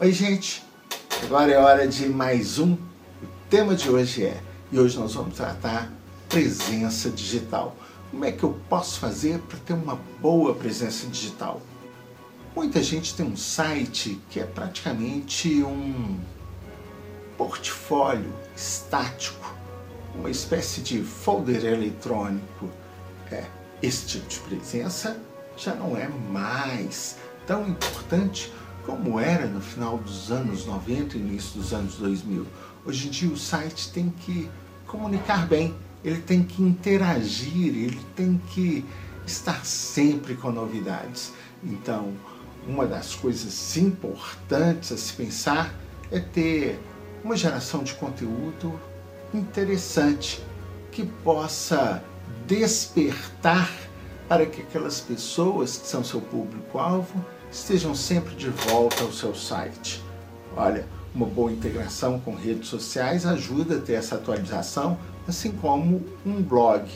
Oi, gente! Agora é hora de mais um. O tema de hoje é, e hoje nós vamos tratar presença digital. Como é que eu posso fazer para ter uma boa presença digital? Muita gente tem um site que é praticamente um portfólio estático, uma espécie de folder eletrônico. É, esse tipo de presença já não é mais tão importante como era no final dos anos 90 e início dos anos 2000. Hoje em dia o site tem que comunicar bem, ele tem que interagir, ele tem que estar sempre com novidades. Então, uma das coisas importantes a se pensar é ter uma geração de conteúdo interessante que possa despertar para que aquelas pessoas que são seu público-alvo estejam sempre de volta ao seu site. Olha, uma boa integração com redes sociais ajuda a ter essa atualização, assim como um blog.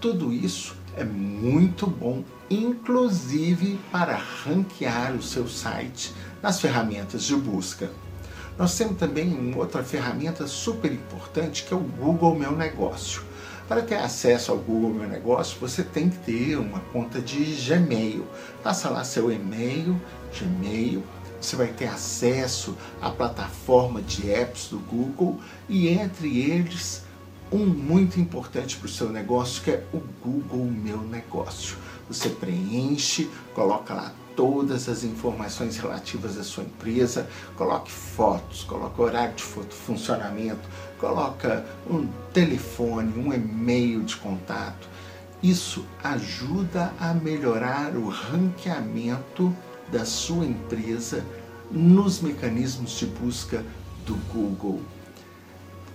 Tudo isso é muito bom, inclusive para ranquear o seu site nas ferramentas de busca. Nós temos também uma outra ferramenta super importante que é o Google Meu Negócio. Para ter acesso ao Google Meu Negócio, você tem que ter uma conta de Gmail. Passa lá seu e-mail, Gmail, você vai ter acesso à plataforma de apps do Google e entre eles um muito importante para o seu negócio que é o Google Meu Negócio. Você preenche, coloca lá todas as informações relativas à sua empresa, coloque fotos, coloque horário de funcionamento, coloca um telefone, um e-mail de contato. Isso ajuda a melhorar o ranqueamento da sua empresa nos mecanismos de busca do Google.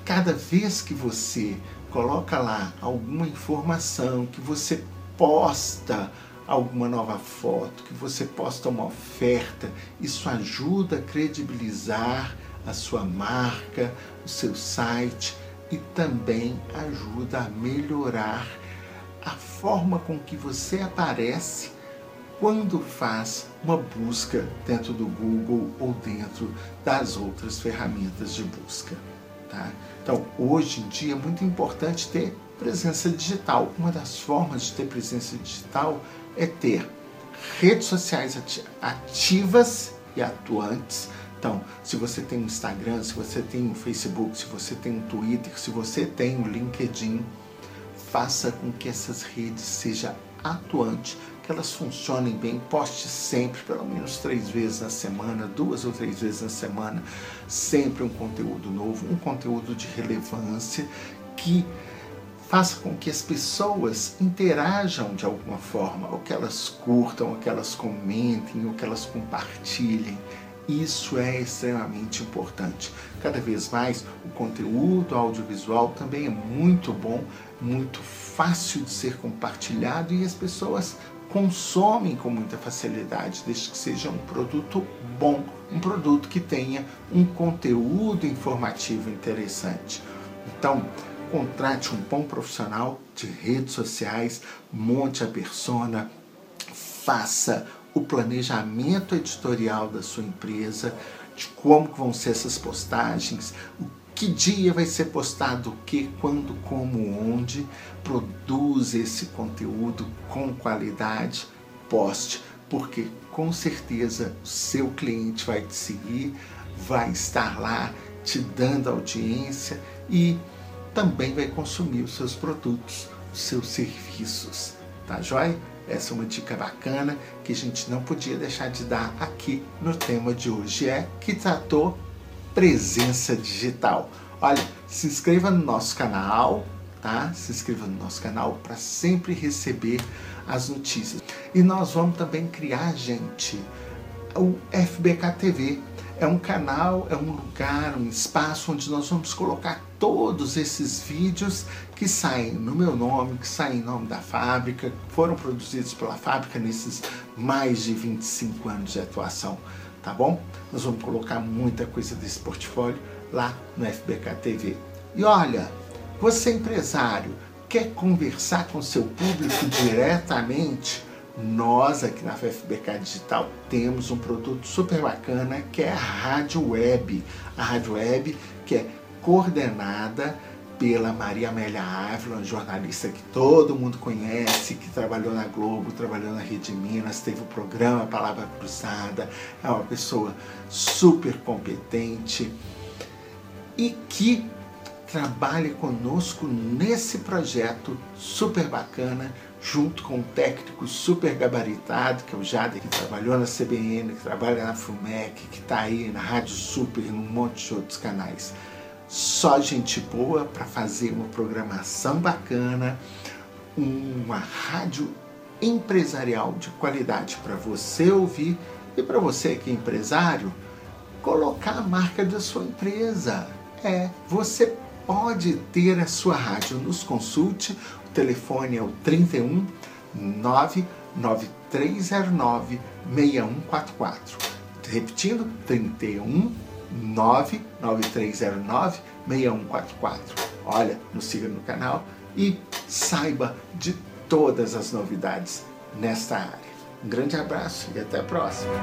Cada vez que você coloca lá alguma informação, que você posta alguma nova foto, que você posta uma oferta, isso ajuda a credibilizar a sua marca, o seu site e também ajuda a melhorar a forma com que você aparece quando faz uma busca dentro do Google ou dentro das outras ferramentas de busca. Tá? Então, hoje em dia é muito importante ter presença digital. Uma das formas de ter presença digital é ter redes sociais ativas e atuantes. Então, se você tem um Instagram, se você tem um Facebook, se você tem um Twitter, se você tem um LinkedIn, faça com que essas redes sejam atuantes, que elas funcionem bem, poste sempre, pelo menos três vezes na semana, duas ou três vezes na semana, sempre um conteúdo novo, um conteúdo de relevância que faça com que as pessoas interajam de alguma forma, ou que elas curtam, ou que elas comentem, ou que elas compartilhem. Isso é extremamente importante. Cada vez mais o conteúdo audiovisual também é muito bom, muito fácil de ser compartilhado e as pessoas consomem com muita facilidade, desde que seja um produto bom, um produto que tenha um conteúdo informativo interessante. Então, contrate um bom profissional de redes sociais, monte a persona, faça o planejamento editorial da sua empresa, de como vão ser essas postagens, o que dia vai ser postado o que, quando, como, onde, produza esse conteúdo com qualidade, poste, porque com certeza o seu cliente vai te seguir, vai estar lá te dando audiência e também vai consumir os seus produtos, os seus serviços. Tá joia? Essa é uma dica bacana que a gente não podia deixar de dar aqui no tema de hoje, é que tratou presença digital. Olha, se inscreva no nosso canal, tá? Se inscreva no nosso canal para sempre receber as notícias. E nós vamos também criar, gente, o FBK TV. É um canal, é um lugar, um espaço onde nós vamos colocar todos esses vídeos que saem no meu nome, que saem em nome da fábrica, foram produzidos pela fábrica nesses mais de 25 anos de atuação, tá bom? Nós vamos colocar muita coisa desse portfólio lá no FBK TV. E olha, você empresário, quer conversar com seu público diretamente? Nós aqui na FFBK Digital temos um produto super bacana que é a Rádio Web. A Rádio Web que é coordenada pela Maria Amélia Ávila, uma jornalista que todo mundo conhece, que trabalhou na Globo, trabalhou na Rede Minas, teve o programa Palavra Cruzada, é uma pessoa super competente e que trabalha conosco nesse projeto super bacana, junto com um técnico super gabaritado, que é o Jader, que trabalhou na CBN, que trabalha na FUMEC, que está aí na Rádio Super e num monte de outros canais só gente boa para fazer uma programação bacana, uma rádio empresarial de qualidade para você ouvir e para você que é empresário, colocar a marca da sua empresa. É, você pode ter a sua rádio. Nos consulte, telefone é o 31 99309 6144. Repetindo, 31 99309 6144. Olha, nos siga no canal e saiba de todas as novidades nesta área. Um grande abraço e até a próxima.